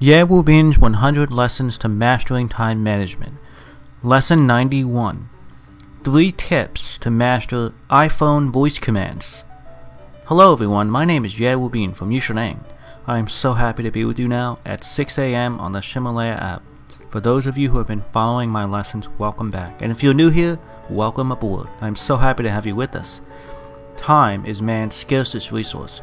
Will Binge 100 Lessons to Mastering Time Management. Lesson 91 3 Tips to Master iPhone Voice Commands. Hello everyone, my name is Ye Bin from Yushaneng. I am so happy to be with you now at 6 a.m. on the Ximalaya app. For those of you who have been following my lessons, welcome back. And if you're new here, welcome aboard. I'm so happy to have you with us. Time is man's scarcest resource.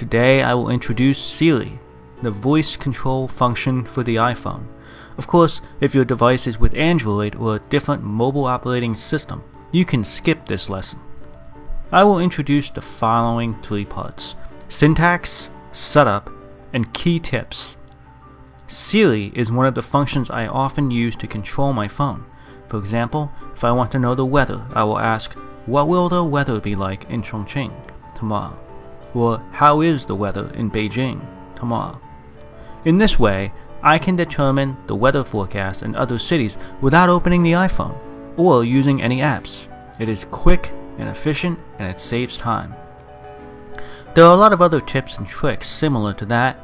Today I will introduce Siri, the voice control function for the iPhone. Of course, if your device is with Android or a different mobile operating system, you can skip this lesson. I will introduce the following three parts syntax, setup, and key tips. Siri is one of the functions I often use to control my phone. For example, if I want to know the weather, I will ask, What will the weather be like in Chongqing tomorrow? Or how is the weather in Beijing tomorrow. In this way, I can determine the weather forecast in other cities without opening the iPhone or using any apps. It is quick and efficient and it saves time. There are a lot of other tips and tricks similar to that,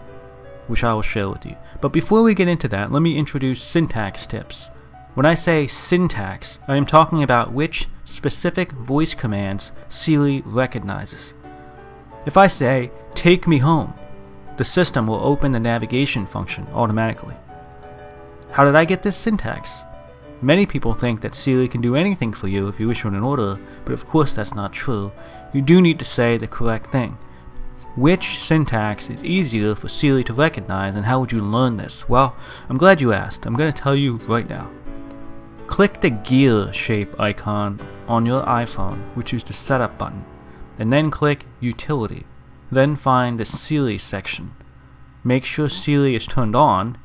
which I will share with you. But before we get into that, let me introduce syntax tips. When I say syntax, I am talking about which specific voice commands Siri recognizes. If I say, take me home, the system will open the navigation function automatically. How did I get this syntax? Many people think that Siri can do anything for you if you issue an order, but of course that's not true. You do need to say the correct thing. Which syntax is easier for Siri to recognize and how would you learn this? Well, I'm glad you asked. I'm going to tell you right now. Click the gear shape icon on your iPhone, which is the setup button and then click Utility. Then find the Siri section. Make sure Siri is turned on.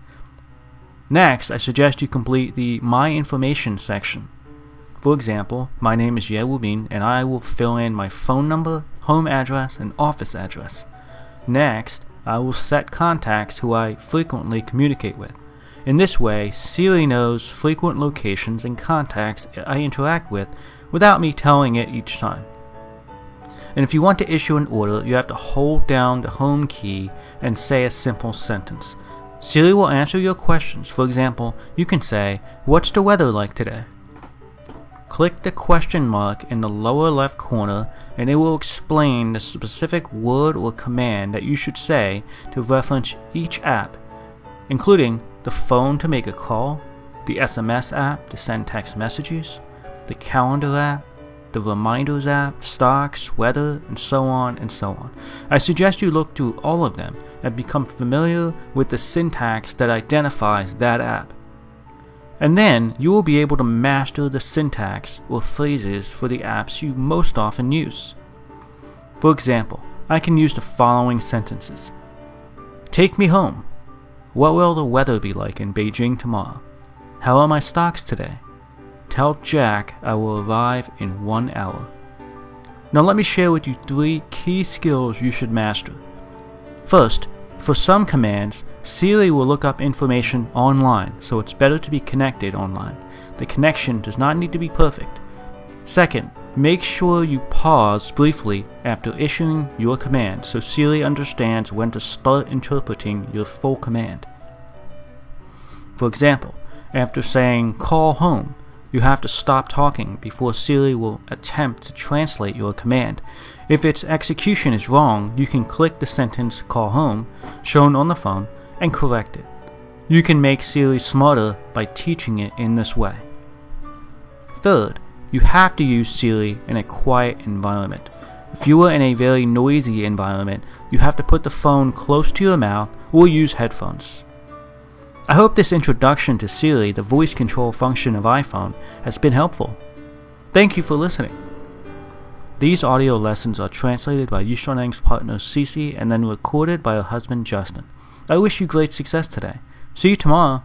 Next, I suggest you complete the My Information section. For example, my name is Ye Wubin and I will fill in my phone number, home address, and office address. Next, I will set contacts who I frequently communicate with. In this way, Siri knows frequent locations and contacts I interact with without me telling it each time. And if you want to issue an order, you have to hold down the home key and say a simple sentence. Siri will answer your questions. For example, you can say, What's the weather like today? Click the question mark in the lower left corner and it will explain the specific word or command that you should say to reference each app, including the phone to make a call, the SMS app to send text messages, the calendar app, the Reminders app, stocks, weather, and so on and so on. I suggest you look through all of them and become familiar with the syntax that identifies that app. And then you will be able to master the syntax or phrases for the apps you most often use. For example, I can use the following sentences Take me home. What will the weather be like in Beijing tomorrow? How are my stocks today? Tell Jack I will arrive in one hour. Now let me share with you three key skills you should master. First, for some commands, Siri will look up information online, so it's better to be connected online. The connection does not need to be perfect. Second, make sure you pause briefly after issuing your command so Siri understands when to start interpreting your full command. For example, after saying call home, you have to stop talking before Siri will attempt to translate your command. If its execution is wrong, you can click the sentence call home shown on the phone and correct it. You can make Siri smarter by teaching it in this way. Third, you have to use Siri in a quiet environment. If you are in a very noisy environment, you have to put the phone close to your mouth or use headphones. I hope this introduction to Siri, the voice control function of iPhone, has been helpful. Thank you for listening. These audio lessons are translated by Yishaneng's partner Cece and then recorded by her husband Justin. I wish you great success today. See you tomorrow.